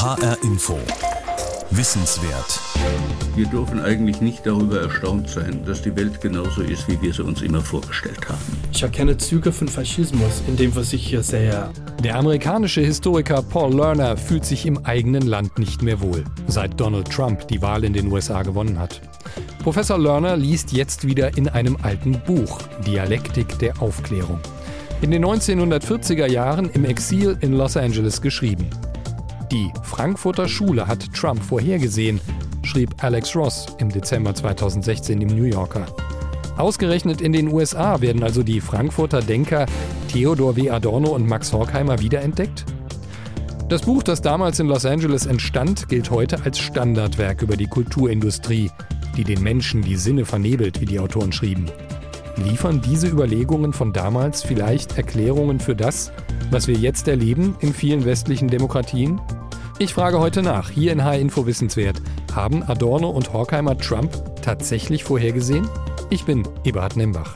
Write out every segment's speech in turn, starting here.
HR Info. Wissenswert. Wir dürfen eigentlich nicht darüber erstaunt sein, dass die Welt genauso ist, wie wir sie uns immer vorgestellt haben. Ich erkenne Züge von Faschismus in dem, was ich hier sehe. Der amerikanische Historiker Paul Lerner fühlt sich im eigenen Land nicht mehr wohl, seit Donald Trump die Wahl in den USA gewonnen hat. Professor Lerner liest jetzt wieder in einem alten Buch, Dialektik der Aufklärung. In den 1940er Jahren im Exil in Los Angeles geschrieben. Die Frankfurter Schule hat Trump vorhergesehen, schrieb Alex Ross im Dezember 2016 im New Yorker. Ausgerechnet in den USA werden also die Frankfurter Denker Theodor W. Adorno und Max Horkheimer wiederentdeckt? Das Buch, das damals in Los Angeles entstand, gilt heute als Standardwerk über die Kulturindustrie, die den Menschen die Sinne vernebelt, wie die Autoren schrieben. Liefern diese Überlegungen von damals vielleicht Erklärungen für das, was wir jetzt erleben in vielen westlichen Demokratien? Ich frage heute nach, hier in H-Info Wissenswert. Haben Adorno und Horkheimer Trump tatsächlich vorhergesehen? Ich bin Eberhard Nembach.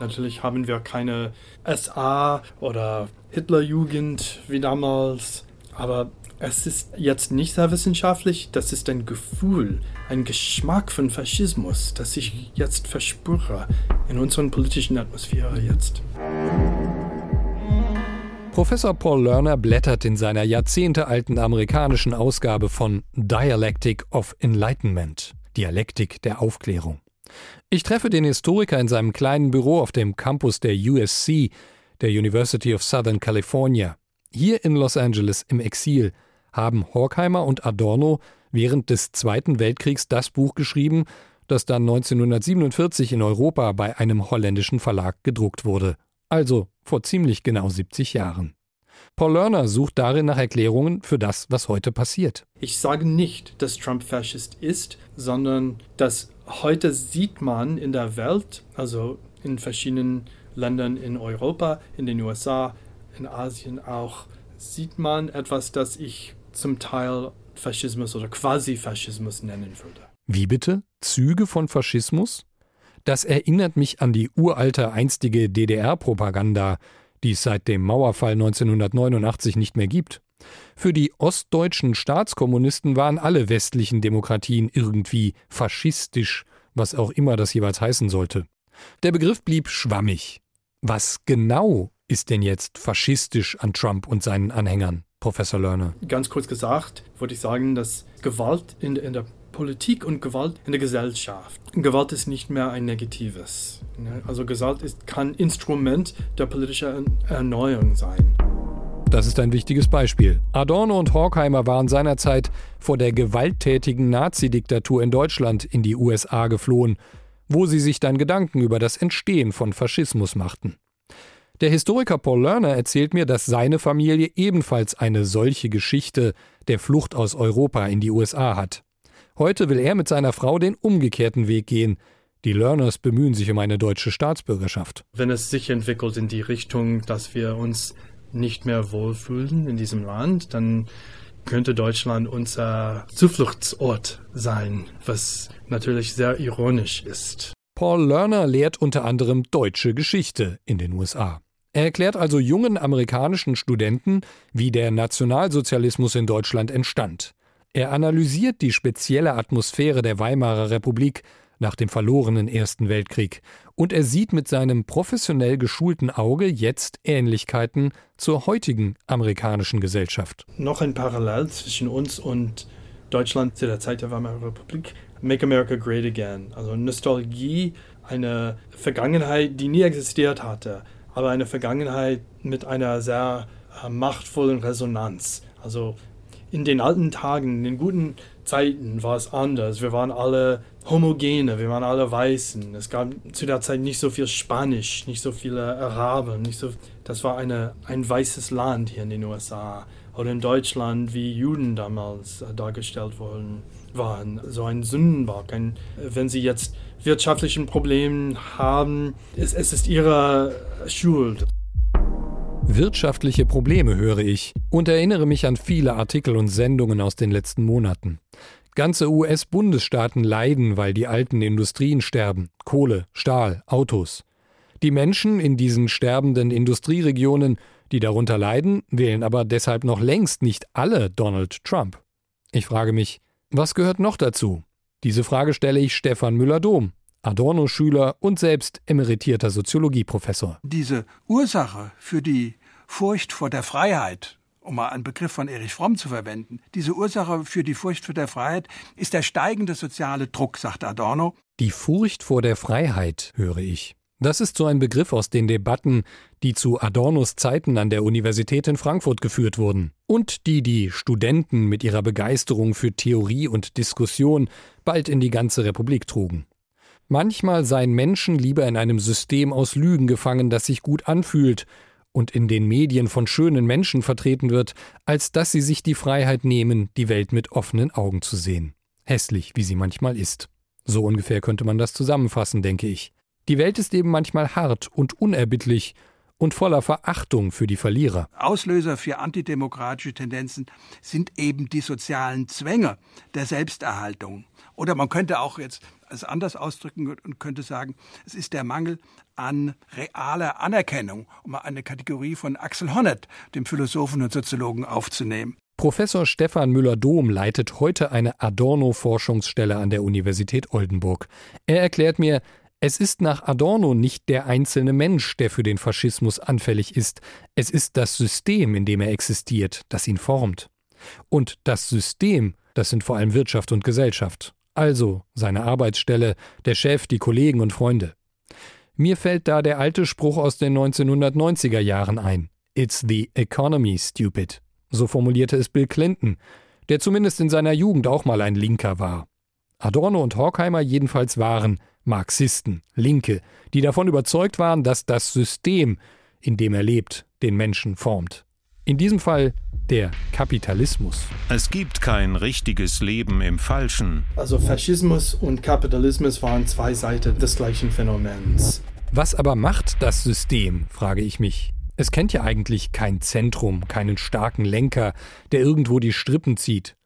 Natürlich haben wir keine SA oder Hitlerjugend wie damals, aber es ist jetzt nicht sehr wissenschaftlich, das ist ein Gefühl, ein Geschmack von Faschismus, das ich jetzt verspüre in unserer politischen Atmosphäre jetzt. Professor Paul Lerner blättert in seiner jahrzehntealten amerikanischen Ausgabe von Dialectic of Enlightenment, Dialektik der Aufklärung. Ich treffe den Historiker in seinem kleinen Büro auf dem Campus der USC, der University of Southern California. Hier in Los Angeles im Exil haben Horkheimer und Adorno während des Zweiten Weltkriegs das Buch geschrieben, das dann 1947 in Europa bei einem holländischen Verlag gedruckt wurde also vor ziemlich genau 70 Jahren. Paul Lerner sucht darin nach Erklärungen für das, was heute passiert. Ich sage nicht, dass Trump Faschist ist, sondern dass heute sieht man in der Welt, also in verschiedenen Ländern in Europa, in den USA, in Asien auch, sieht man etwas, das ich zum Teil Faschismus oder Quasi-Faschismus nennen würde. Wie bitte? Züge von Faschismus? Das erinnert mich an die uralte einstige DDR-Propaganda, die es seit dem Mauerfall 1989 nicht mehr gibt. Für die ostdeutschen Staatskommunisten waren alle westlichen Demokratien irgendwie faschistisch, was auch immer das jeweils heißen sollte. Der Begriff blieb schwammig. Was genau ist denn jetzt faschistisch an Trump und seinen Anhängern, Professor Lerner? Ganz kurz gesagt, würde ich sagen, dass Gewalt in, in der Politik und Gewalt in der Gesellschaft. Gewalt ist nicht mehr ein Negatives. Ne? Also Gewalt ist, kann Instrument der politischen Erneuerung sein. Das ist ein wichtiges Beispiel. Adorno und Horkheimer waren seinerzeit vor der gewalttätigen Nazidiktatur in Deutschland in die USA geflohen, wo sie sich dann Gedanken über das Entstehen von Faschismus machten. Der Historiker Paul Lerner erzählt mir, dass seine Familie ebenfalls eine solche Geschichte der Flucht aus Europa in die USA hat. Heute will er mit seiner Frau den umgekehrten Weg gehen. Die Learners bemühen sich um eine deutsche Staatsbürgerschaft. Wenn es sich entwickelt in die Richtung, dass wir uns nicht mehr wohlfühlen in diesem Land, dann könnte Deutschland unser Zufluchtsort sein, was natürlich sehr ironisch ist. Paul Lerner lehrt unter anderem deutsche Geschichte in den USA. Er erklärt also jungen amerikanischen Studenten, wie der Nationalsozialismus in Deutschland entstand. Er analysiert die spezielle Atmosphäre der Weimarer Republik nach dem verlorenen Ersten Weltkrieg und er sieht mit seinem professionell geschulten Auge jetzt Ähnlichkeiten zur heutigen amerikanischen Gesellschaft. Noch ein Parallel zwischen uns und Deutschland zu der Zeit der Weimarer Republik. Make America Great Again. Also Nostalgie, eine Vergangenheit, die nie existiert hatte, aber eine Vergangenheit mit einer sehr äh, machtvollen Resonanz. Also in den alten Tagen, in den guten Zeiten war es anders. Wir waren alle homogene, wir waren alle Weißen. Es gab zu der Zeit nicht so viel Spanisch, nicht so viele Araber, nicht so. Das war eine, ein weißes Land hier in den USA oder in Deutschland, wie Juden damals äh, dargestellt worden waren. So ein Sündenbock. Ein, wenn sie jetzt wirtschaftlichen Probleme haben, es, es ist ihre Schuld. Wirtschaftliche Probleme höre ich und erinnere mich an viele Artikel und Sendungen aus den letzten Monaten. Ganze US-Bundesstaaten leiden, weil die alten Industrien sterben. Kohle, Stahl, Autos. Die Menschen in diesen sterbenden Industrieregionen, Die darunter leiden, wählen aber deshalb noch längst nicht alle Donald Trump. Ich frage mich, was gehört noch dazu? Diese Frage stelle ich Stefan Müller-Dom, Adorno-Schüler und selbst emeritierter Soziologieprofessor. Diese Ursache für die Furcht vor der Freiheit, um mal einen Begriff von Erich Fromm zu verwenden, diese Ursache für die Furcht vor der Freiheit ist der steigende soziale Druck, sagt Adorno. Die Furcht vor der Freiheit, höre ich. Das ist so ein Begriff aus den Debatten, die zu Adornos Zeiten an der Universität in Frankfurt geführt wurden und die die Studenten mit ihrer Begeisterung für Theorie und Diskussion bald in die ganze Republik trugen. Manchmal seien Menschen lieber in einem System aus Lügen gefangen, das sich gut anfühlt und in den Medien von schönen Menschen vertreten wird, als dass sie sich die Freiheit nehmen, die Welt mit offenen Augen zu sehen. Hässlich, wie sie manchmal ist. So ungefähr könnte man das zusammenfassen, denke ich. Die Welt ist eben manchmal hart und unerbittlich und voller Verachtung für die Verlierer. Auslöser für antidemokratische Tendenzen sind eben die sozialen Zwänge der Selbsterhaltung. Oder man könnte auch jetzt es anders ausdrücken und könnte sagen, es ist der Mangel an realer Anerkennung, um eine Kategorie von Axel Honneth, dem Philosophen und Soziologen, aufzunehmen. Professor Stefan Müller-Dom leitet heute eine Adorno-Forschungsstelle an der Universität Oldenburg. Er erklärt mir, es ist nach Adorno nicht der einzelne Mensch, der für den Faschismus anfällig ist, es ist das System, in dem er existiert, das ihn formt. Und das System, das sind vor allem Wirtschaft und Gesellschaft, also seine Arbeitsstelle, der Chef, die Kollegen und Freunde. Mir fällt da der alte Spruch aus den 1990er Jahren ein. It's the economy, stupid. So formulierte es Bill Clinton, der zumindest in seiner Jugend auch mal ein Linker war. Adorno und Horkheimer jedenfalls waren Marxisten, Linke, die davon überzeugt waren, dass das System, in dem er lebt, den Menschen formt. In diesem Fall der Kapitalismus. Es gibt kein richtiges Leben im Falschen. Also Faschismus und Kapitalismus waren zwei Seiten des gleichen Phänomens. Was aber macht das System, frage ich mich. Es kennt ja eigentlich kein Zentrum, keinen starken Lenker, der irgendwo die Strippen zieht.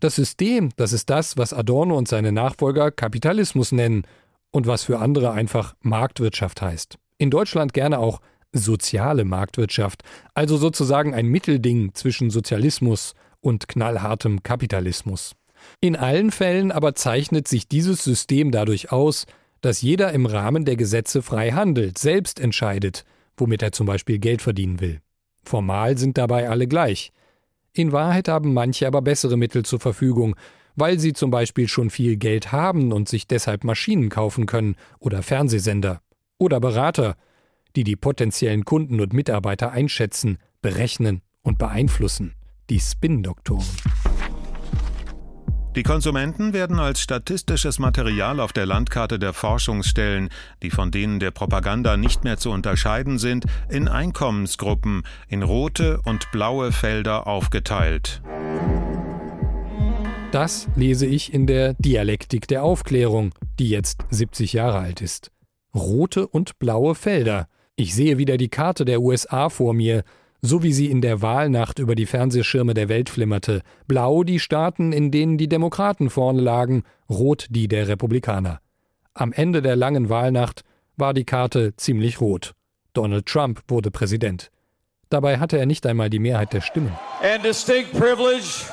Das System, das ist das, was Adorno und seine Nachfolger Kapitalismus nennen und was für andere einfach Marktwirtschaft heißt. In Deutschland gerne auch soziale Marktwirtschaft, also sozusagen ein Mittelding zwischen Sozialismus und knallhartem Kapitalismus. In allen Fällen aber zeichnet sich dieses System dadurch aus, dass jeder im Rahmen der Gesetze frei handelt, selbst entscheidet, womit er zum Beispiel Geld verdienen will. Formal sind dabei alle gleich. In Wahrheit haben manche aber bessere Mittel zur Verfügung, weil sie zum Beispiel schon viel Geld haben und sich deshalb Maschinen kaufen können oder Fernsehsender oder Berater, die die potenziellen Kunden und Mitarbeiter einschätzen, berechnen und beeinflussen, die Spin-Doktoren. Die Konsumenten werden als statistisches Material auf der Landkarte der Forschungsstellen, die von denen der Propaganda nicht mehr zu unterscheiden sind, in Einkommensgruppen, in rote und blaue Felder aufgeteilt. Das lese ich in der Dialektik der Aufklärung, die jetzt 70 Jahre alt ist. Rote und blaue Felder. Ich sehe wieder die Karte der USA vor mir, so wie sie in der Wahlnacht über die Fernsehschirme der Welt flimmerte. Blau die Staaten, in denen die Demokraten vorne lagen, rot die der Republikaner. Am Ende der langen Wahlnacht war die Karte ziemlich rot. Donald Trump wurde Präsident. Dabei hatte er nicht einmal die Mehrheit der Stimmen. And distinct privilege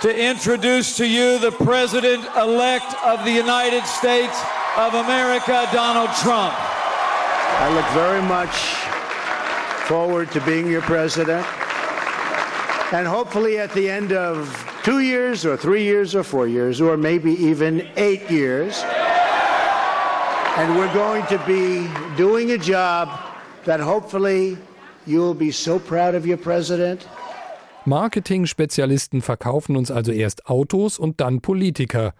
to introduce to you the President elect of the United States of America, Donald Trump. I look very much forward to being your president. And hopefully, at the end of two years, or three years, or four years, or maybe even eight years, and we're going to be doing a job that hopefully you'll be so proud of your president Marketing-Spezialisten verkaufen uns also erst Autos und dann Politiker.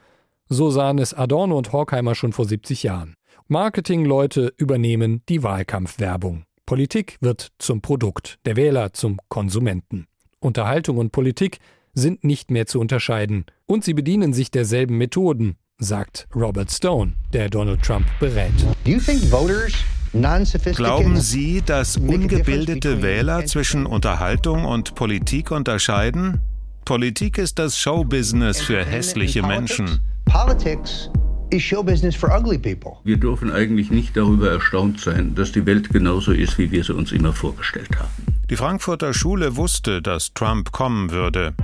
So sahen es Adorno und Horkheimer schon vor 70 Jahren. Marketingleute übernehmen die Wahlkampfwerbung. Politik wird zum Produkt, der Wähler zum Konsumenten. Unterhaltung und Politik sind nicht mehr zu unterscheiden und sie bedienen sich derselben Methoden, sagt Robert Stone, der Donald Trump berät. Do you think voters Glauben Sie, dass ungebildete Wähler zwischen Unterhaltung und Politik unterscheiden? Politik ist das Showbusiness für hässliche Menschen. Wir dürfen eigentlich nicht darüber erstaunt sein, dass die Welt genauso ist, wie wir sie uns immer vorgestellt haben. Die Frankfurter Schule wusste, dass Trump kommen würde.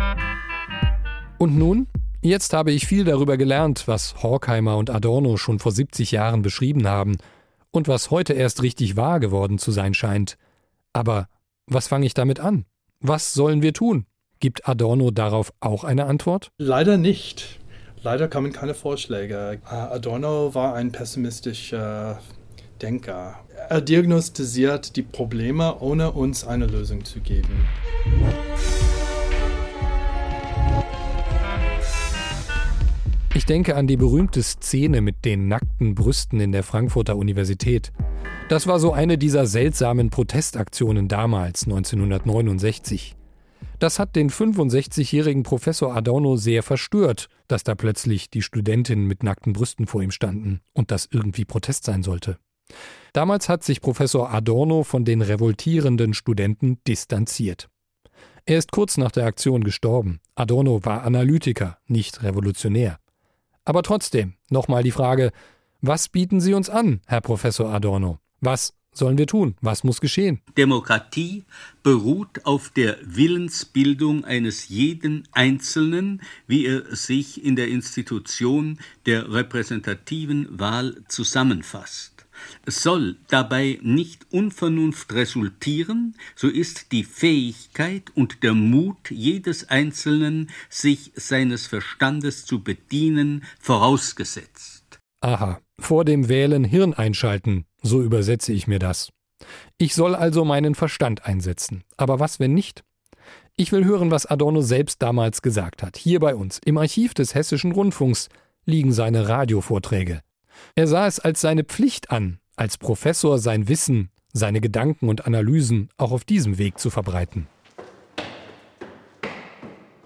Und nun? Jetzt habe ich viel darüber gelernt, was Horkheimer und Adorno schon vor 70 Jahren beschrieben haben und was heute erst richtig wahr geworden zu sein scheint. Aber was fange ich damit an? Was sollen wir tun? Gibt Adorno darauf auch eine Antwort? Leider nicht. Leider kamen keine Vorschläge. Äh, Adorno war ein pessimistischer Denker. Er diagnostisiert die Probleme, ohne uns eine Lösung zu geben. Ich denke an die berühmte Szene mit den nackten Brüsten in der Frankfurter Universität. Das war so eine dieser seltsamen Protestaktionen damals, 1969. Das hat den 65-jährigen Professor Adorno sehr verstört, dass da plötzlich die Studentinnen mit nackten Brüsten vor ihm standen und das irgendwie Protest sein sollte. Damals hat sich Professor Adorno von den revoltierenden Studenten distanziert. Er ist kurz nach der Aktion gestorben. Adorno war Analytiker, nicht Revolutionär. Aber trotzdem, nochmal die Frage, was bieten Sie uns an, Herr Professor Adorno? Was sollen wir tun? Was muss geschehen? Demokratie beruht auf der Willensbildung eines jeden Einzelnen, wie er sich in der Institution der repräsentativen Wahl zusammenfasst. Soll dabei nicht Unvernunft resultieren, so ist die Fähigkeit und der Mut jedes Einzelnen, sich seines Verstandes zu bedienen, vorausgesetzt. Aha, vor dem Wählen Hirn einschalten, so übersetze ich mir das. Ich soll also meinen Verstand einsetzen. Aber was, wenn nicht? Ich will hören, was Adorno selbst damals gesagt hat. Hier bei uns, im Archiv des Hessischen Rundfunks, liegen seine Radiovorträge. Er sah es als seine Pflicht an, als Professor sein Wissen, seine Gedanken und Analysen auch auf diesem Weg zu verbreiten.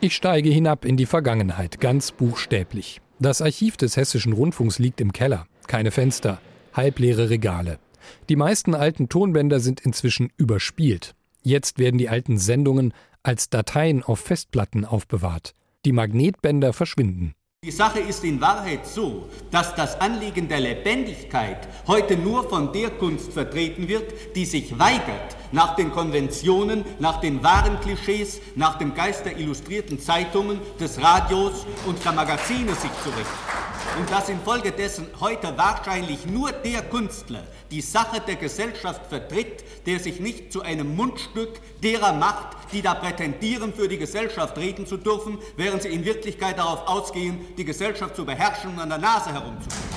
Ich steige hinab in die Vergangenheit, ganz buchstäblich. Das Archiv des Hessischen Rundfunks liegt im Keller. Keine Fenster, halbleere Regale. Die meisten alten Tonbänder sind inzwischen überspielt. Jetzt werden die alten Sendungen als Dateien auf Festplatten aufbewahrt. Die Magnetbänder verschwinden. Die Sache ist in Wahrheit so, dass das Anliegen der Lebendigkeit heute nur von der Kunst vertreten wird, die sich weigert, nach den Konventionen, nach den wahren Klischees, nach dem Geist der illustrierten Zeitungen, des Radios und der Magazine sich zu richten. Und dass infolgedessen heute wahrscheinlich nur der Künstler die Sache der Gesellschaft vertritt, der sich nicht zu einem Mundstück derer macht, die da prätendieren, für die Gesellschaft reden zu dürfen, während sie in Wirklichkeit darauf ausgehen, die Gesellschaft zu beherrschen und an der Nase herumzuführen.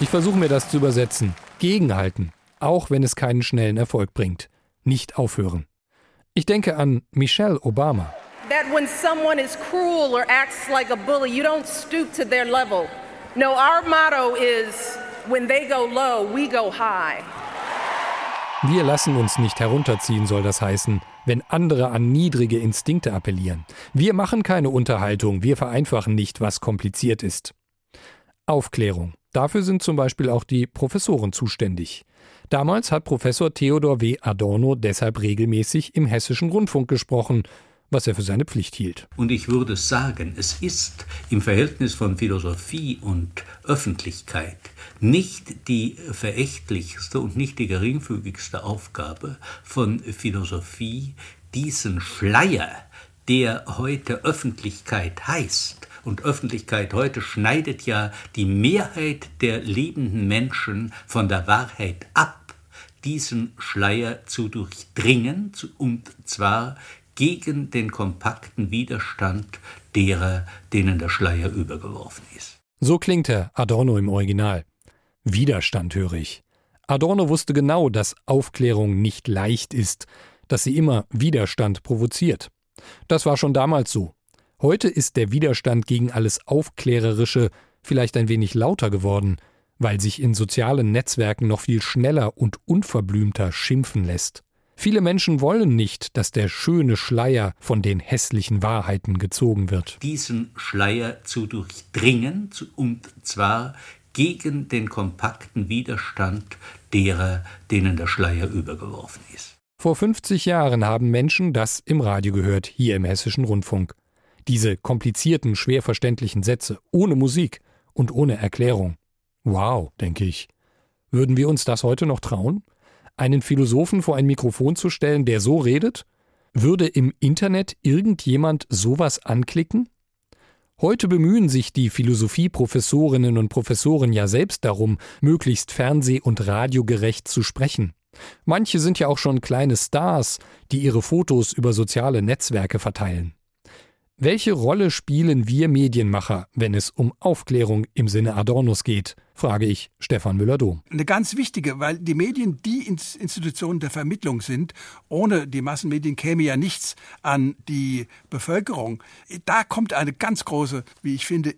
Ich versuche mir das zu übersetzen. Gegenhalten, auch wenn es keinen schnellen Erfolg bringt. Nicht aufhören. Ich denke an Michelle Obama. That when someone is cruel or acts like a bully, you don't stoop to their level. No, our motto is when they go low, we go high. Wir lassen uns nicht herunterziehen, soll das heißen, wenn andere an niedrige Instinkte appellieren. Wir machen keine Unterhaltung, wir vereinfachen nicht, was kompliziert ist. Aufklärung. Dafür sind zum Beispiel auch die Professoren zuständig. Damals hat Professor Theodor W. Adorno deshalb regelmäßig im hessischen Rundfunk gesprochen was er für seine Pflicht hielt. Und ich würde sagen, es ist im Verhältnis von Philosophie und Öffentlichkeit nicht die verächtlichste und nicht die geringfügigste Aufgabe von Philosophie, diesen Schleier, der heute Öffentlichkeit heißt, und Öffentlichkeit heute schneidet ja die Mehrheit der lebenden Menschen von der Wahrheit ab, diesen Schleier zu durchdringen, und zwar gegen den kompakten Widerstand derer, denen der Schleier übergeworfen ist. So klingt er, Adorno im Original. Widerstand höre ich. Adorno wusste genau, dass Aufklärung nicht leicht ist, dass sie immer Widerstand provoziert. Das war schon damals so. Heute ist der Widerstand gegen alles Aufklärerische vielleicht ein wenig lauter geworden, weil sich in sozialen Netzwerken noch viel schneller und unverblümter schimpfen lässt. Viele Menschen wollen nicht, dass der schöne Schleier von den hässlichen Wahrheiten gezogen wird. Diesen Schleier zu durchdringen, und zwar gegen den kompakten Widerstand derer, denen der Schleier übergeworfen ist. Vor 50 Jahren haben Menschen das im Radio gehört, hier im hessischen Rundfunk. Diese komplizierten, schwer verständlichen Sätze, ohne Musik und ohne Erklärung. Wow, denke ich. Würden wir uns das heute noch trauen? einen Philosophen vor ein Mikrofon zu stellen, der so redet? Würde im Internet irgendjemand sowas anklicken? Heute bemühen sich die Philosophieprofessorinnen und Professoren ja selbst darum, möglichst fernseh- und radiogerecht zu sprechen. Manche sind ja auch schon kleine Stars, die ihre Fotos über soziale Netzwerke verteilen. Welche Rolle spielen wir Medienmacher, wenn es um Aufklärung im Sinne Adornos geht? frage ich Stefan Müller-Dom. Eine ganz wichtige, weil die Medien die Institutionen der Vermittlung sind. Ohne die Massenmedien käme ja nichts an die Bevölkerung. Da kommt eine ganz große, wie ich finde,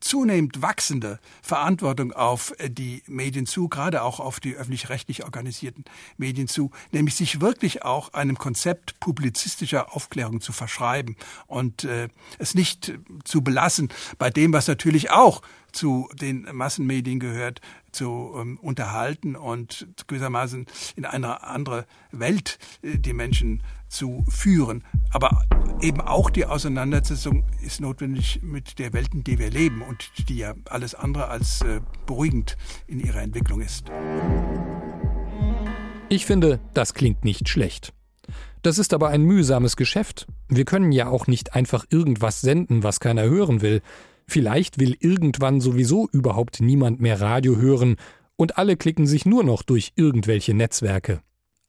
zunehmend wachsende Verantwortung auf äh, die Medien zu, gerade auch auf die öffentlich-rechtlich organisierten Medien zu, nämlich sich wirklich auch einem Konzept publizistischer Aufklärung zu verschreiben und äh, es nicht zu belassen bei dem, was natürlich auch zu den Massenmedien gehört, zu ähm, unterhalten und gewissermaßen in eine andere Welt äh, die Menschen zu führen. Aber eben auch die Auseinandersetzung ist notwendig mit der Welt, in der wir leben und die ja alles andere als äh, beruhigend in ihrer Entwicklung ist. Ich finde, das klingt nicht schlecht. Das ist aber ein mühsames Geschäft. Wir können ja auch nicht einfach irgendwas senden, was keiner hören will. Vielleicht will irgendwann sowieso überhaupt niemand mehr Radio hören und alle klicken sich nur noch durch irgendwelche Netzwerke.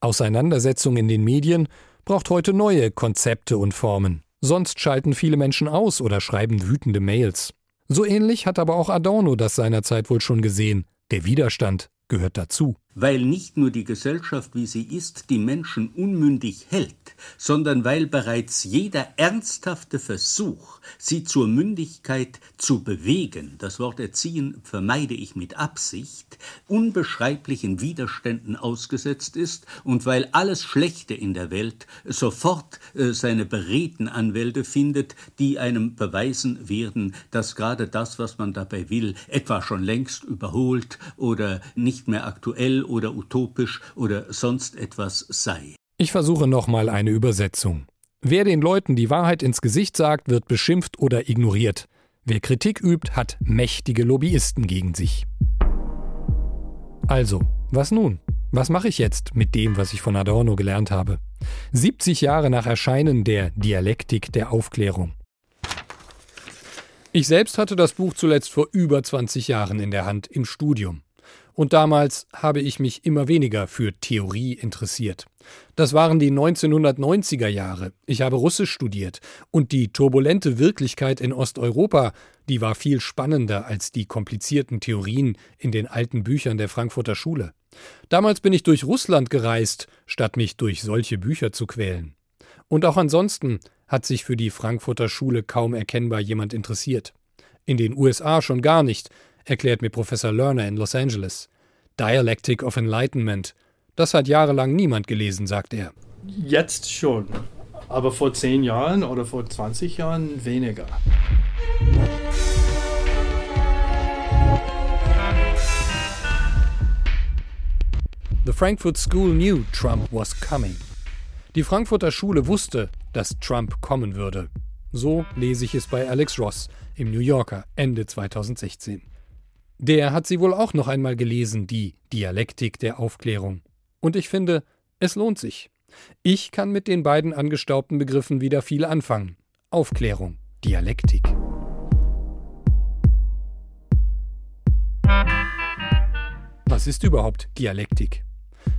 Auseinandersetzung in den Medien braucht heute neue Konzepte und Formen. Sonst schalten viele Menschen aus oder schreiben wütende Mails. So ähnlich hat aber auch Adorno das seinerzeit wohl schon gesehen. Der Widerstand gehört dazu weil nicht nur die Gesellschaft, wie sie ist, die Menschen unmündig hält, sondern weil bereits jeder ernsthafte Versuch, sie zur Mündigkeit zu bewegen, das Wort erziehen vermeide ich mit Absicht, unbeschreiblichen Widerständen ausgesetzt ist und weil alles Schlechte in der Welt sofort äh, seine beredten Anwälte findet, die einem beweisen werden, dass gerade das, was man dabei will, etwa schon längst überholt oder nicht mehr aktuell oder utopisch oder sonst etwas sei. Ich versuche nochmal eine Übersetzung. Wer den Leuten die Wahrheit ins Gesicht sagt, wird beschimpft oder ignoriert. Wer Kritik übt, hat mächtige Lobbyisten gegen sich. Also, was nun? Was mache ich jetzt mit dem, was ich von Adorno gelernt habe? 70 Jahre nach Erscheinen der Dialektik der Aufklärung. Ich selbst hatte das Buch zuletzt vor über 20 Jahren in der Hand im Studium. Und damals habe ich mich immer weniger für Theorie interessiert. Das waren die 1990er Jahre. Ich habe Russisch studiert. Und die turbulente Wirklichkeit in Osteuropa, die war viel spannender als die komplizierten Theorien in den alten Büchern der Frankfurter Schule. Damals bin ich durch Russland gereist, statt mich durch solche Bücher zu quälen. Und auch ansonsten hat sich für die Frankfurter Schule kaum erkennbar jemand interessiert. In den USA schon gar nicht, erklärt mir Professor Lerner in Los Angeles. Dialectic of Enlightenment. Das hat jahrelang niemand gelesen, sagt er. Jetzt schon, aber vor zehn Jahren oder vor 20 Jahren weniger. The Frankfurt School knew Trump was coming. Die Frankfurter Schule wusste, dass Trump kommen würde. So lese ich es bei Alex Ross im New Yorker Ende 2016. Der hat sie wohl auch noch einmal gelesen, die Dialektik der Aufklärung. Und ich finde, es lohnt sich. Ich kann mit den beiden angestaubten Begriffen wieder viel anfangen. Aufklärung, Dialektik. Was ist überhaupt Dialektik?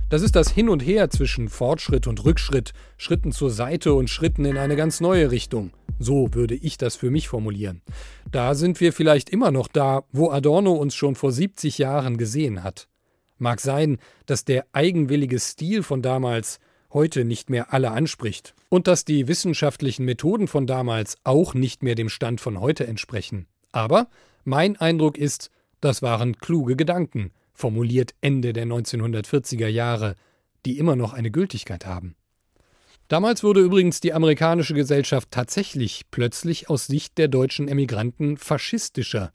Das ist das Hin und Her zwischen Fortschritt und Rückschritt, Schritten zur Seite und Schritten in eine ganz neue Richtung. So würde ich das für mich formulieren. Da sind wir vielleicht immer noch da, wo Adorno uns schon vor 70 Jahren gesehen hat. Mag sein, dass der eigenwillige Stil von damals heute nicht mehr alle anspricht und dass die wissenschaftlichen Methoden von damals auch nicht mehr dem Stand von heute entsprechen. Aber mein Eindruck ist, das waren kluge Gedanken, formuliert Ende der 1940er Jahre, die immer noch eine Gültigkeit haben. Damals wurde übrigens die amerikanische Gesellschaft tatsächlich plötzlich aus Sicht der deutschen Emigranten faschistischer.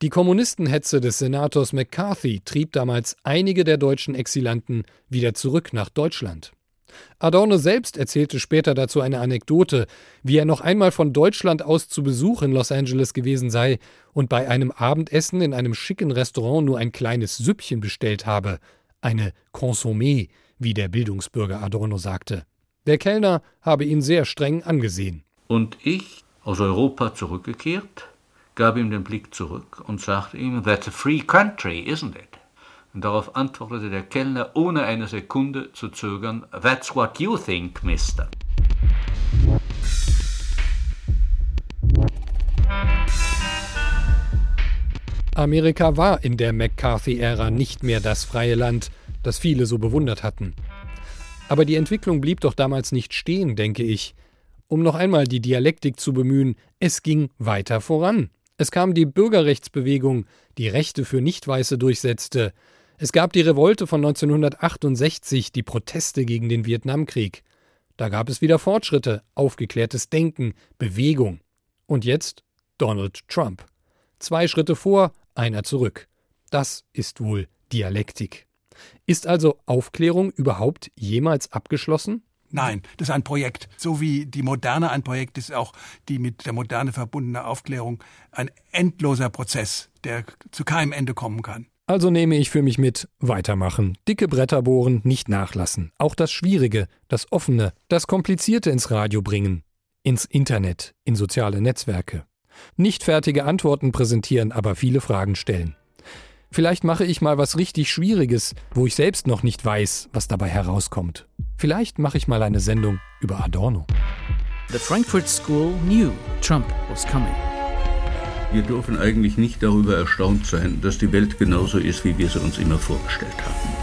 Die Kommunistenhetze des Senators McCarthy trieb damals einige der deutschen Exilanten wieder zurück nach Deutschland. Adorno selbst erzählte später dazu eine Anekdote, wie er noch einmal von Deutschland aus zu Besuch in Los Angeles gewesen sei und bei einem Abendessen in einem schicken Restaurant nur ein kleines Süppchen bestellt habe, eine Consommé, wie der Bildungsbürger Adorno sagte. Der Kellner habe ihn sehr streng angesehen. Und ich, aus Europa zurückgekehrt, gab ihm den Blick zurück und sagte ihm, That's a free country, isn't it? Und darauf antwortete der Kellner ohne eine Sekunde zu zögern, That's what you think, Mister. Amerika war in der McCarthy-Ära nicht mehr das freie Land, das viele so bewundert hatten. Aber die Entwicklung blieb doch damals nicht stehen, denke ich. Um noch einmal die Dialektik zu bemühen, es ging weiter voran. Es kam die Bürgerrechtsbewegung, die Rechte für Nichtweiße durchsetzte. Es gab die Revolte von 1968, die Proteste gegen den Vietnamkrieg. Da gab es wieder Fortschritte, aufgeklärtes Denken, Bewegung. Und jetzt Donald Trump. Zwei Schritte vor, einer zurück. Das ist wohl Dialektik. Ist also Aufklärung überhaupt jemals abgeschlossen? Nein, das ist ein Projekt. So wie die Moderne ein Projekt ist, auch die mit der Moderne verbundene Aufklärung ein endloser Prozess, der zu keinem Ende kommen kann. Also nehme ich für mich mit, weitermachen, dicke Bretter bohren, nicht nachlassen, auch das Schwierige, das Offene, das Komplizierte ins Radio bringen, ins Internet, in soziale Netzwerke. Nicht fertige Antworten präsentieren, aber viele Fragen stellen. Vielleicht mache ich mal was richtig Schwieriges, wo ich selbst noch nicht weiß, was dabei herauskommt. Vielleicht mache ich mal eine Sendung über Adorno. The Frankfurt School knew Trump was coming. Wir dürfen eigentlich nicht darüber erstaunt sein, dass die Welt genauso ist, wie wir sie uns immer vorgestellt haben.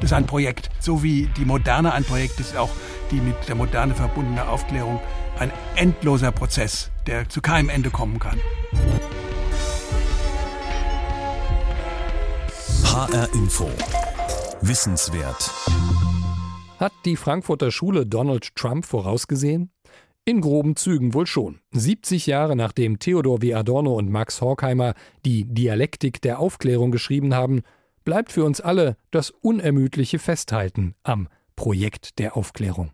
Das ist ein Projekt. So wie die Moderne ein Projekt ist, auch die mit der Moderne verbundene Aufklärung ein endloser Prozess, der zu keinem Ende kommen kann. HR Info. Wissenswert. Hat die Frankfurter Schule Donald Trump vorausgesehen? In groben Zügen wohl schon. 70 Jahre nachdem Theodor W. Adorno und Max Horkheimer die Dialektik der Aufklärung geschrieben haben, bleibt für uns alle das unermüdliche Festhalten am Projekt der Aufklärung.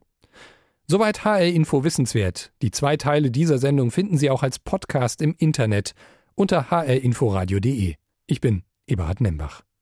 Soweit HR Info Wissenswert. Die zwei Teile dieser Sendung finden Sie auch als Podcast im Internet unter hrinforadio.de. Ich bin Eberhard Nembach.